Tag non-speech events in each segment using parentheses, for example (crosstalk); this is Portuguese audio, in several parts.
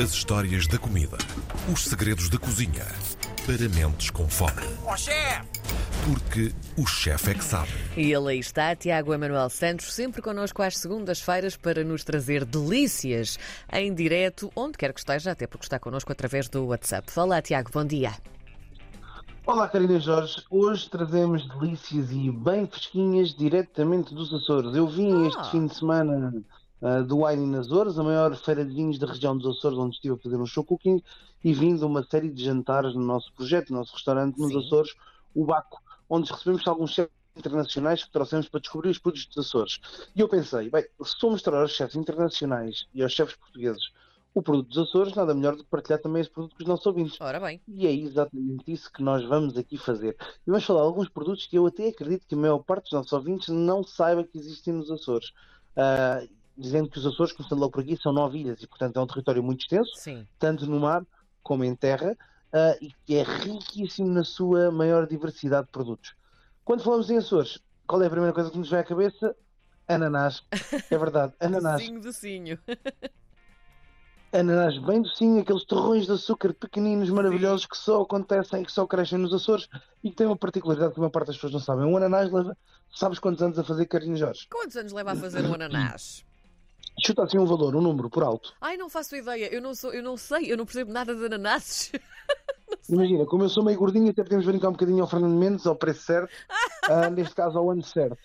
As histórias da comida. Os segredos da cozinha. Para mentes com fome. Ó chefe! Porque o chefe é que sabe. E ele aí está, Tiago Emanuel Santos, sempre connosco às segundas-feiras para nos trazer delícias em direto, onde quer que esteja, até porque está connosco através do WhatsApp. Fala, Tiago, bom dia. Olá, Karina Jorge. Hoje trazemos delícias e bem fresquinhas diretamente dos Açores. Eu vim Ah. este fim de semana ah, do Wine nas Açores, a maior feira de vinhos da região dos Açores, onde estive a fazer um show cooking e vim de uma série de jantares no nosso projeto, no nosso restaurante nos Sim. Açores, o Baco, onde recebemos alguns chefes internacionais que trouxemos para descobrir os produtos dos Açores. E eu pensei, bem, se estou a mostrar aos chefes internacionais e aos chefes portugueses o produto dos Açores, nada melhor do que partilhar também esse produto com os nossos ouvintes. Ora bem, E é exatamente isso que nós vamos aqui fazer. E vamos falar de alguns produtos que eu até acredito que a maior parte dos nossos ouvintes não saiba que existem nos Açores. Ah, dizendo que os Açores, começando logo por aqui, são nove ilhas e, portanto, é um território muito extenso, sim. tanto no mar como em terra, ah, e que é riquíssimo na sua maior diversidade de produtos. Quando falamos em Açores, qual é a primeira coisa que nos vem à cabeça? Ananás. É verdade, (laughs) ananás. Docinho, docinho. (laughs) Ananás bem docinho, aqueles torrões de açúcar pequeninos, maravilhosos, que só acontecem, que só crescem nos Açores e que têm uma particularidade que a maior parte das pessoas não sabem. Um ananás leva, sabes quantos anos a fazer carinho, Jorge? Quantos anos leva a fazer um ananás? Chuta assim um valor, um número, por alto. Ai, não faço ideia, eu não, sou, eu não sei, eu não percebo nada de ananases. (laughs) Imagina, como eu sou meio gordinho, até podemos brincar um bocadinho ao Fernando Mendes, ao preço certo, (laughs) ah, neste caso ao ano certo.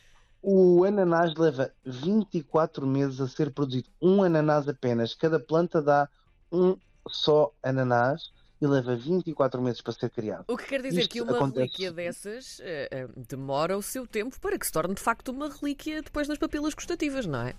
O ananás leva 24 meses a ser produzido. Um ananás apenas. Cada planta dá um só ananás e leva 24 meses para ser criado. O que quer dizer Isto que uma acontece- relíquia dessas eh, eh, demora o seu tempo para que se torne de facto uma relíquia depois nas papilas gustativas, não é?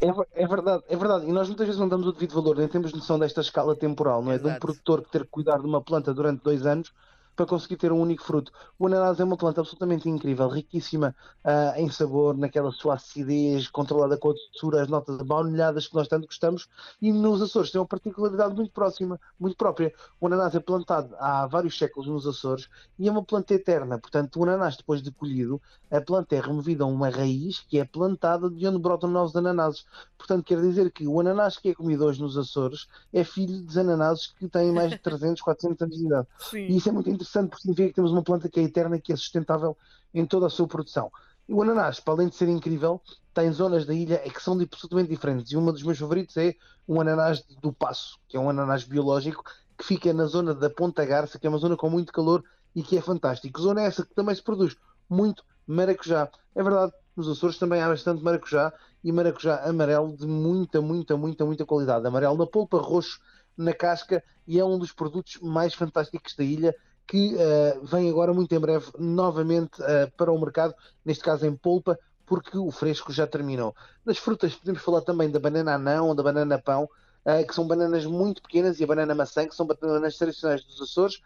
É, ver- é verdade, é verdade. E nós muitas vezes não damos o devido valor, nem temos noção desta escala temporal, não é? De um Exato. produtor que ter que cuidar de uma planta durante dois anos para conseguir ter um único fruto. O ananás é uma planta absolutamente incrível, riquíssima ah, em sabor, naquela sua acidez, controlada com a doçura, as notas baunilhadas que nós tanto gostamos, e nos Açores tem uma particularidade muito próxima, muito própria. O ananás é plantado há vários séculos nos Açores e é uma planta eterna, portanto, o ananás, depois de colhido, a planta é removida a uma raiz que é plantada de onde brotam novos ananases. Portanto, quer dizer que o ananás que é comido hoje nos Açores é filho dos ananases que têm mais de (laughs) 300, 400 anos de idade. Sim. E isso é muito interessante porque significa que temos uma planta que é eterna, que é sustentável em toda a sua produção. E o ananás, para além de ser incrível, tem zonas da ilha é que são absolutamente diferentes. E uma dos meus favoritos é um ananás do Passo, que é um ananás biológico que fica na zona da Ponta Garça, que é uma zona com muito calor e que é fantástico. Zona essa que também se produz muito maracujá. É verdade, nos Açores também há bastante maracujá e maracujá amarelo de muita, muita, muita, muita qualidade. Amarelo na polpa, roxo na casca e é um dos produtos mais fantásticos da ilha que eh, vem agora muito em breve novamente eh, para o mercado, neste caso em polpa, porque o fresco já terminou. Das frutas podemos falar também da banana anão, da banana pão, eh, que são bananas muito pequenas, e a banana maçã, que são bananas tradicionais dos Açores,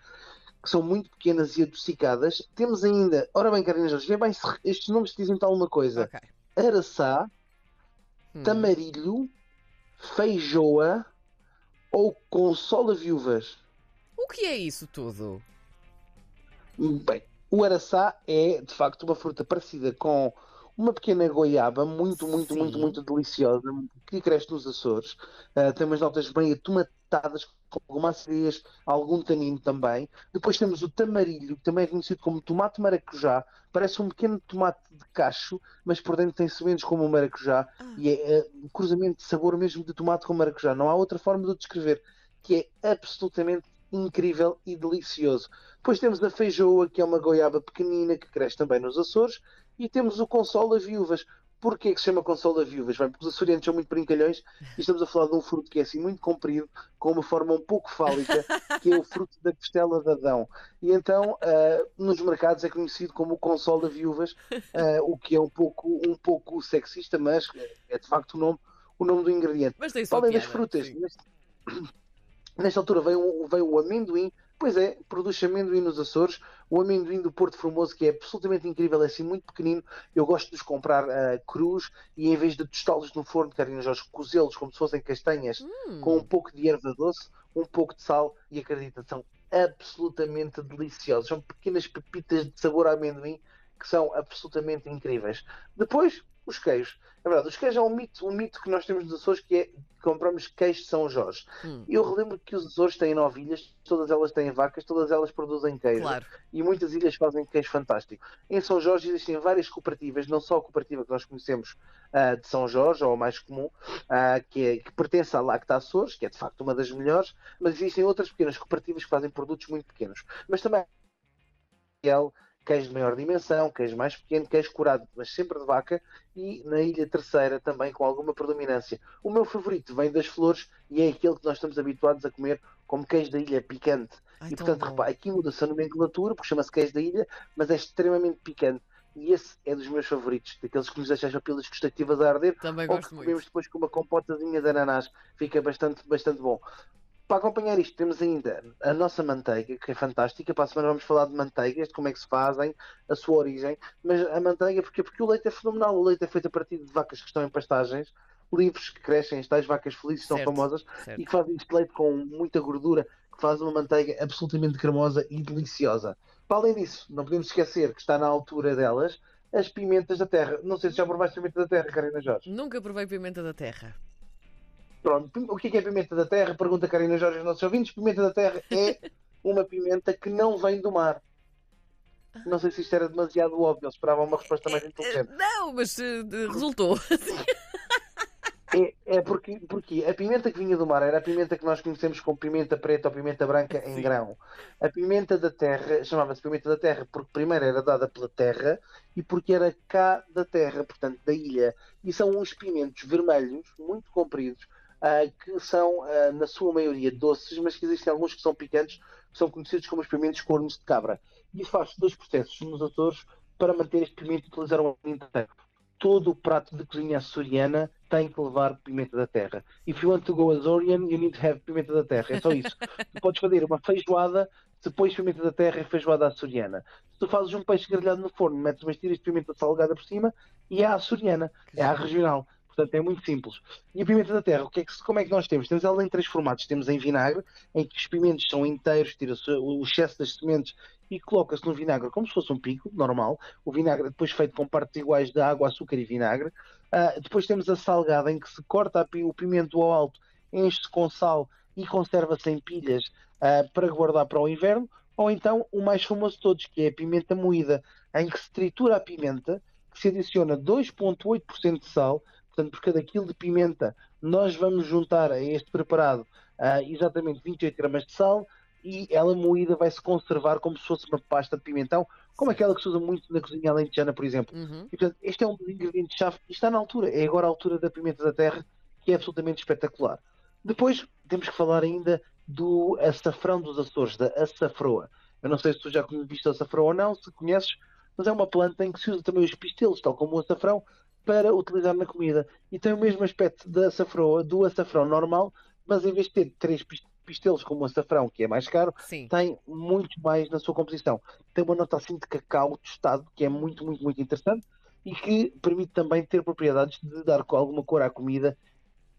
que são muito pequenas e adocicadas. Temos ainda, ora bem, Carina Jorge, vê bem se estes nomes dizem tal uma coisa. Ok. Araçá, Hum. tamarilho, feijoa ou consola viúvas. O que é isso tudo? Bem, o araçá é de facto uma fruta parecida com uma pequena goiaba muito, muito, Sim. muito, muito deliciosa que cresce nos Açores. Ah, tem umas notas bem atomatadas, com alguma acidez, algum tanino também. Depois temos o tamarilho, que também é conhecido como tomate maracujá. Parece um pequeno tomate de cacho, mas por dentro tem sementes como o maracujá. Ah. E é ah, um cruzamento de sabor mesmo de tomate com maracujá. Não há outra forma de o descrever, que é absolutamente incrível e delicioso. Depois temos a feijoa, que é uma goiaba pequenina que cresce também nos Açores, e temos o consolo a viúvas. Porquê que se chama consolo a viúvas? Bem, porque os açorianos são muito brincalhões e estamos a falar de um fruto que é assim muito comprido, com uma forma um pouco fálica, que é o fruto da costela de Adão. E então, ah, nos mercados é conhecido como o consolo a viúvas, ah, o que é um pouco, um pouco sexista, mas é de facto o nome, o nome do ingrediente. Mas tem só das piada, frutas. sim. Nesta altura veio, o- veio o amendoim. Pois é, produz amendoim nos Açores. O amendoim do Porto Formoso, que é absolutamente incrível, é assim muito pequenino. Eu gosto de os comprar ah, crus e em vez de tostá-los no forno, Carina Jorge, cozê-los como se fossem castanhas, Hum. com um pouco de erva doce, um pouco de sal e acredita, são absolutamente deliciosos. São pequenas pepitas de sabor a amendoim que são absolutamente incríveis. Depois Os queijos. É verdade, os queijos é um mito, um mito que nós temos nos Açores que é compramos queijo de São Jorge. Hum. Eu relembro que os Açores têm novilhas, todas elas têm vacas, todas elas produzem queijo. Claro. E muitas ilhas fazem queijo fantástico. Em São Jorge existem várias cooperativas, não só a cooperativa que nós conhecemos ah, de São Jorge, ou a mais comum, ah, que, é- que pertence à Lacta Açores, que é de facto uma das melhores, mas existem outras pequenas cooperativas que fazem produtos muito pequenos. Mas também queijo de maior dimensão, queijo mais pequeno, queijo curado, mas sempre de vaca, e na Ilha Terceira também com alguma predominância. O meu favorito vem das flores e é aquele que nós estamos habituados a comer como queijo da ilha picante. Ai, e portanto, repara, aqui muda-se a nomenclatura, porque chama-se queijo da ilha, mas é extremamente picante. E esse é dos meus favoritos, daqueles que nos deixam as papilas gustativas a arder, Também ou que muito. comemos depois com uma compotazinha de ananás. Fica bastante, bastante bom. Para acompanhar isto, temos ainda a nossa manteiga, que é fantástica. Para a semana vamos falar de manteigas, de como é que se fazem, a sua origem. Mas a manteiga, porque, porque o leite é fenomenal. O leite é feito a partir de vacas que estão em pastagens, livres, que crescem, as tais vacas felizes, são Certo, famosas, certo. e que fazem este leite com muita gordura, que faz uma manteiga absolutamente cremosa e deliciosa. Para além disso, não podemos esquecer que está na altura delas as pimentas da terra. Não sei se já provaste pimenta da terra, Karina Jorge. Nunca provei pimenta da terra. Pronto, o que é que é pimenta da terra? Pergunta Karina Jorge aos nossos ouvintes. Pimenta da terra é uma pimenta que não vem do mar. Não sei se isto era demasiado óbvio, eu esperava uma resposta mais inteligente. Não, mas eh, resultou. É, é porque, porque a pimenta que vinha do mar era a pimenta que nós conhecemos como pimenta preta ou pimenta branca em Sim. grão. A pimenta da terra chamava-se pimenta da terra porque primeiro era dada pela terra e porque era cá da terra, portanto da ilha. E são uns pimentos vermelhos, muito compridos, que são, ah, na sua maioria, doces, mas que existem alguns que são picantes, que são conhecidos como os pimentos cornos de cabra. E faz dois processos nos Açores para manter este pimento utilizar o ano inteiro todo o prato de cozinha açoriana tem que levar pimenta da terra. If you want to go Azorian, you need to have pimenta da terra. É só isso. tu podes fazer uma feijoada, depois pimenta da terra e feijoada açoriana. Se tu fazes um peixe grelhado no forno, metes umas tiras de pimenta salgada por cima e é a açoriana, é a regional. Portanto, é muito simples. E a pimenta da terra, o que é que, como é que nós temos? Temos ela em três formatos. Temos em vinagre, em que os pimentos são inteiros, tira-se o excesso das sementes e coloca-se no vinagre como se fosse um pico, normal. O vinagre depois feito com partes iguais de água, açúcar e vinagre. Ah, depois temos a salgada, em que se corta o pimento ao alto, enche-se com sal e conserva-se em pilhas ah, para guardar para o inverno. Ou então o mais famoso de todos, que é a pimenta moída, em que se tritura a pimenta, que se adiciona 2,8% de sal. Portanto, por cada quilo de pimenta, nós vamos juntar a este preparado ah, exatamente 28 gramas de sal e ela moída vai se conservar como se fosse uma pasta de pimentão, como aquela que se usa muito na cozinha alentejana, por exemplo. Uhum. E, portanto, este é um dos ingredientes-chave e está na altura. É agora a altura da pimenta da terra, que é absolutamente espetacular. Depois temos que falar ainda do açafrão dos Açores, da açafroa. Eu não sei se tu já viste açafrão ou não, se conheces, mas é uma planta em que se usa também os pistelos, tal como o açafrão, para utilizar na comida. E tem o mesmo aspecto da açafroa, do açafrão normal, mas em vez de ter três pis- pistelos como o açafrão, que é mais caro, Sim. tem muito mais na sua composição. Tem uma nota assim de cacau tostado, que é muito, muito, muito interessante e que permite também ter propriedades de dar alguma cor à comida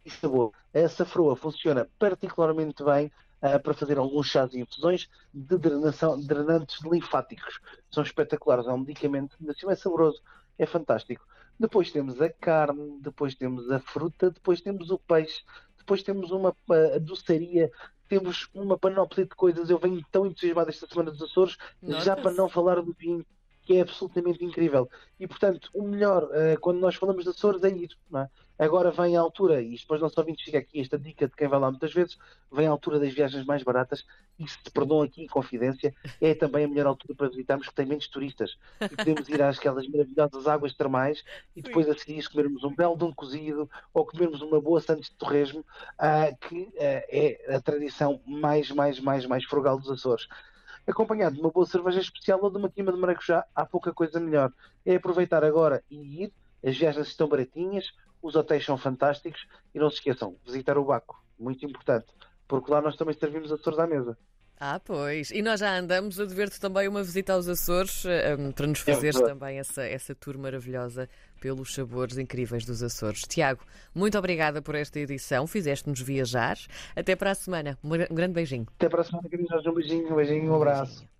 e sabor. A safroa funciona particularmente bem ah, para fazer alguns chás e infusões de drenação, drenantes linfáticos. São espetaculares, é um medicamento, ainda assim é saboroso, é fantástico. Depois temos a carne, depois temos a fruta, depois temos o peixe, depois temos uma doçaria, temos uma panóplia de coisas. Eu venho tão entusiasmado esta semana dos Açores, já para não falar do vinho, que é absolutamente incrível. E portanto, o melhor eh, quando nós falamos de Açores é ir. Não é? Agora vem a altura, e depois não só ouvintes fica aqui esta dica de quem vai lá muitas vezes, vem a altura das viagens mais baratas, e se te perdoam aqui em confidência, é também a melhor altura para visitarmos, que tem menos turistas. E podemos ir àquelas maravilhosas águas termais e depois a seguir comermos um belo de um cozido ou comermos uma boa Santos de Torresmo, ah, que ah, é a tradição mais, mais, mais, mais frugal dos Açores acompanhado de uma boa cerveja especial ou de uma queima de maracujá, há pouca coisa melhor. É aproveitar agora e ir, as viagens estão baratinhas, os hotéis são fantásticos e não se esqueçam, visitar o Baco, muito importante, porque lá nós também servimos Açores à mesa. Ah, pois. E nós já andamos a dever-te também uma visita aos Açores eh, um, para nos É fazeres verdade. também essa, essa tour maravilhosa pelos sabores incríveis dos Açores. Tiago, muito obrigada por esta edição. Fizeste-nos viajar. Até para a semana. Um grande beijinho. Até para a semana, queridos. Um beijinho, um beijinho, um abraço. Beijinho.